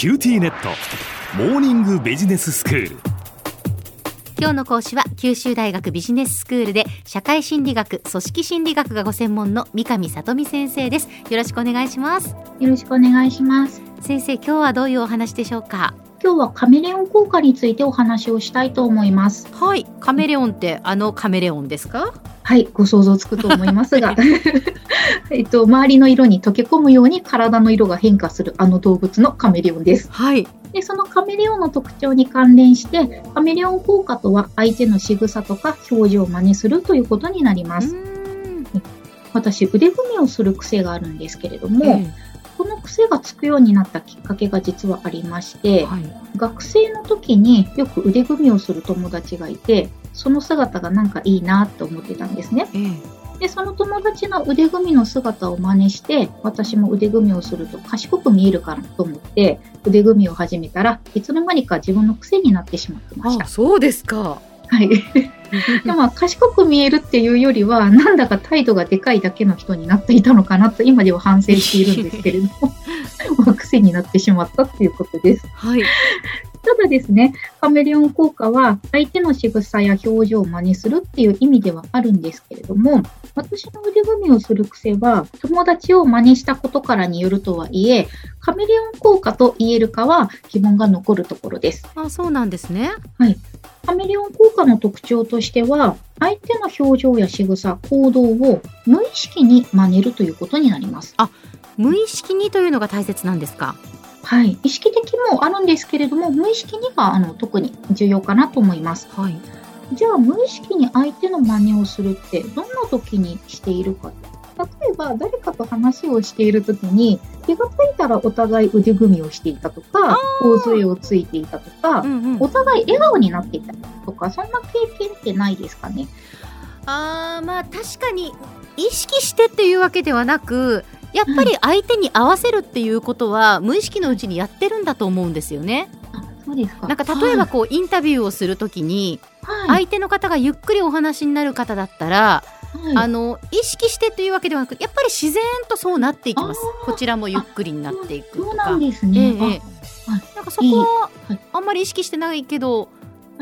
QTnet。モーニングビジネススクール。今日の講師は九州大学ビジネススクールで社会心理学組織心理学がご専門の三上聡美先生です。よろしくお願いします。よろしくお願いします。先生今日はどういうお話でしょうか？今日はカメレオン効果についてお話をしたいと思います。はいカメレオンってあのカメレオンですか？はいご想像つくと思いますが。えっと周りの色に溶け込むように体の色が変化するあの動物のカメレオンです。はい。でそのカメレオンの特徴に関連してカメレオン効果とは相手の仕草とか表情を真似するということになります。私腕組みをする癖があるんですけれども、ええ、この癖がつくようになったきっかけが実はありまして、はい、学生の時によく腕組みをする友達がいてその姿がなんかいいなって思ってたんですね。えで、その友達の腕組みの姿を真似して、私も腕組みをすると賢く見えるからと思って、腕組みを始めたらいつの間にか自分の癖になってしまってました。あそうですか。はい。でも、賢く見えるっていうよりは、なんだか態度がでかいだけの人になっていたのかなと、今では反省しているんですけれども、癖になってしまったっていうことです。はい。ただですね、カメレオン効果は相手の仕草や表情を真似するっていう意味ではあるんですけれども、私の腕組みをする癖は友達を真似したことからによるとはいえ、カメレオン効果と言えるかは疑問が残るところです。あ、そうなんですね。はい。カメレオン効果の特徴としては、相手の表情や仕草、行動を無意識に真似るということになります。あ、無意識にというのが大切なんですか？はい、意識的もあるんですけれども、無意識にはあの特に重要かなと思います。はい、じゃあ、無意識に相手の真似をするって、どんな時にしているか。例えば、誰かと話をしている時に、気がついたらお互い腕組みをしていたとか、頬杖をついていたとか、うんうん、お互い笑顔になっていたとか、そんな経験ってないですかね？あー、まあ確かに、意識してっていうわけではなく、やっぱり相手に合わせるっていうことは、無意識のうちにやってるんだと思うんですよね。そうですか。なんか例えばこう、インタビューをするときに、相手の方がゆっくりお話になる方だったら、はい、あの意識してというわけではなくやっぱり自然とそうなっていきます。こちらもゆっくりになっていくとか。そうなんですね、ええ、なんかそこはあんまり意識してないけど、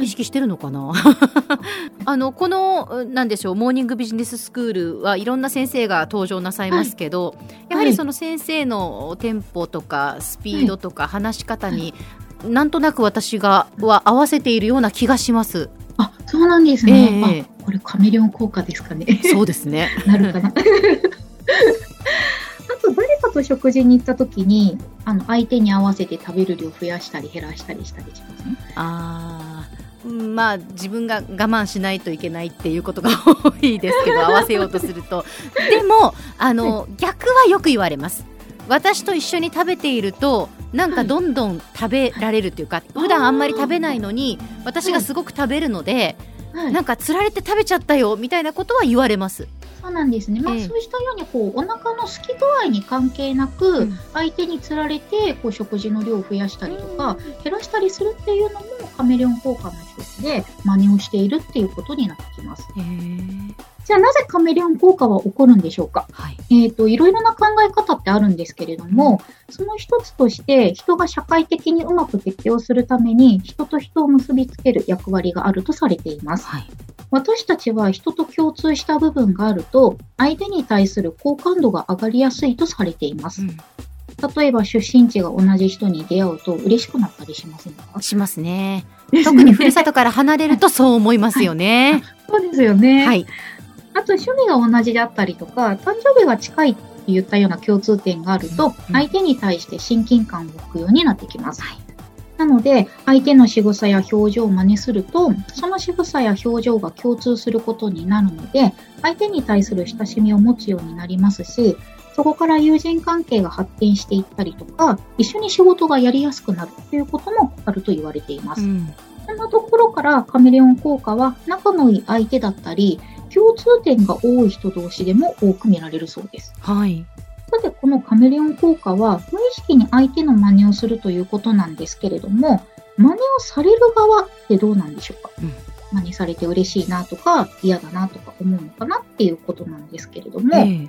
意識してるのかな？あのこのなんでしょうモーニングビジネススクールはいろんな先生が登場なさいますけど、はい、やはりその先生のテンポとかスピードとか話し方に、はい、なんとなく私がは合わせているような気がします。あそうなんですね、えー、これカメレオン効果ですかね。そうですね。なるかな。あと誰かと食事に行った時にあの相手に合わせて食べる量増やしたり減らしたりしたりしますね。ああまあ自分が我慢しないといけないっていうことが多いですけど 合わせようとすると。でもあの、逆はよく言われます。私と一緒に食べているとなんかどんどん食べられるというか、はい、普段あんまり食べないのに私がすごく食べるので、はい、なんかつられて食べちゃったよみたいなことは言われますそうなんですね。まあ、えー、そうしたように、こう、お腹の空き具合に関係なく、うん、相手につられて、こう、食事の量を増やしたりとか、減らしたりするっていうのも、カメレオン効果の一つで、真似をしているっていうことになってきます。じゃあ、なぜカメレオン効果は起こるんでしょうか、はい、えっ、ー、と、いろいろな考え方ってあるんですけれども、その一つとして、人が社会的にうまく適応するために、人と人を結びつける役割があるとされています。はい私たちは人と共通した部分があると、相手に対する好感度が上がりやすいとされています。うん、例えば出身地が同じ人に出会うと嬉しくなったりしませんかしますね。特にふるさとから離れるとそう思いますよね。はい、そうですよね。はい。あと趣味が同じであったりとか、誕生日が近いって言ったような共通点があると、相手に対して親近感を置くようになってきます。はいなので、相手の仕草や表情を真似すると、その仕草や表情が共通することになるので、相手に対する親しみを持つようになりますし、そこから友人関係が発展していったりとか、一緒に仕事がやりやすくなるということもあると言われています。うん、そんなところからカメレオン効果は仲のいい相手だったり、共通点が多い人同士でも多く見られるそうです。はい。さて、このカメレオン効果は、無意識に相手の真似をするということなんですけれども、真似をされる側ってどうなんでしょうか、うん、真似されて嬉しいなとか、嫌だなとか思うのかなっていうことなんですけれども、えー、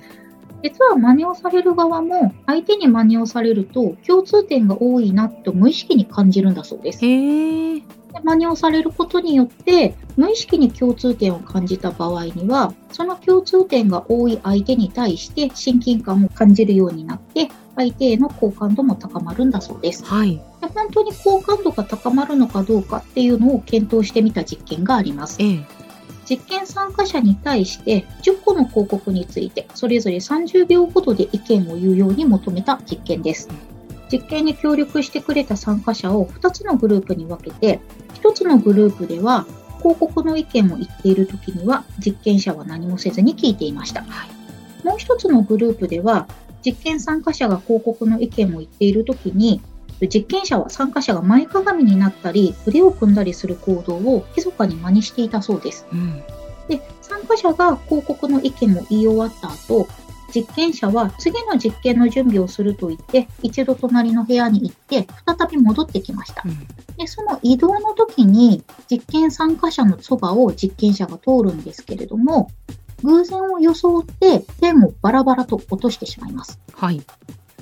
実は真似をされる側も相手に真似をされると共通点が多いなと無意識に感じるんだそうです。へえ。真似をされることによって無意識に共通点を感じた場合にはその共通点が多い相手に対して親近感を感じるようになって相手への好感度も高まるんだそうです。はい。で本当に好感度が高まるのかどうかっていうのを検討してみた実験があります。ええ。実験参加者に対して10個の広告についてそれぞれ30秒ほどで意見を言うように求めた実験です。実験に協力してくれた参加者を2つのグループに分けて1つのグループでは広告の意見を言っている時には実験者は何もせずに聞いていました。はい。もう1つのグループでは実験参加者が広告の意見を言っている時に実験者は参加者が前かがみになったり腕を組んだりする行動を密かに真似していたそうです。うん。で、参加者が広告の意見を言い終わった後、実験者は次の実験の準備をすると言って、一度隣の部屋に行って、再び戻ってきましたう。ん。で、その移動の時に、実験参加者のそばを実験者が通るんですけれども、偶然を装ってペンをバラバラと落としてしまいます。はい。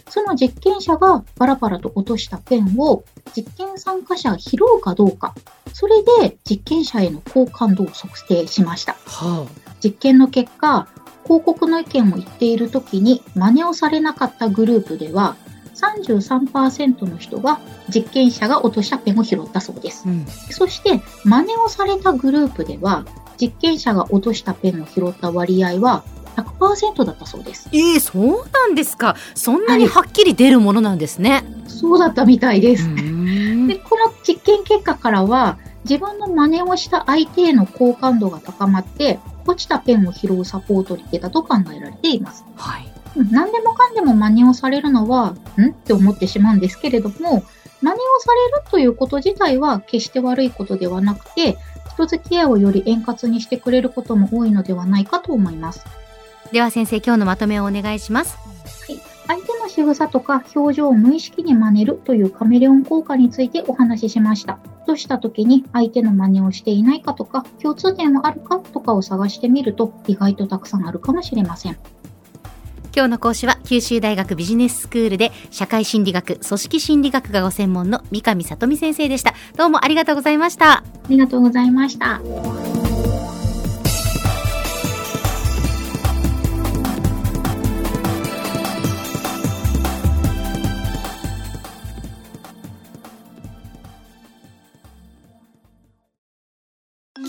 その実験者がバラバラと落としたペンを実験参加者が拾うかどうか、それで実験者への好感度を測定しました。は実験の結果、広告の意見を言っている時に真似をされなかったグループでは、33%の人が実験者が落としたペンを拾ったそうですあ。。うん。そして、真似をされたグループでは、実験者が落としたペンを拾った割合は100%だったそうです。ええそうなんですか。そんなにはっきり出るものなんですね。そうだったみたいでうす。んで、この実験結果からは、自分の真似をした相手への好感度が高まって、落ちたペンを拾うサポートに出たと考えられています。はい。うん何でもかんでも真似をされるのは、ん？って思ってしまうんですけれども、真似をされるということ自体は決して悪いことではなくて、人付き合いをより円滑にしてくれることも多いのではないかと思います。では先生、今日のまとめをお願いします。相手の仕草とか表情を無意識に真似るというカメレオン効果についてお話ししました。とした時に相手の真似をしていないかとか、共通点はあるかとかを探してみると意外とたくさんあるかもしれません。今日の講師は九州大学ビジネススクールで社会心理学、組織心理学がご専門の三上聡美先生でした。どうもありがとうございました。ありがとうございました。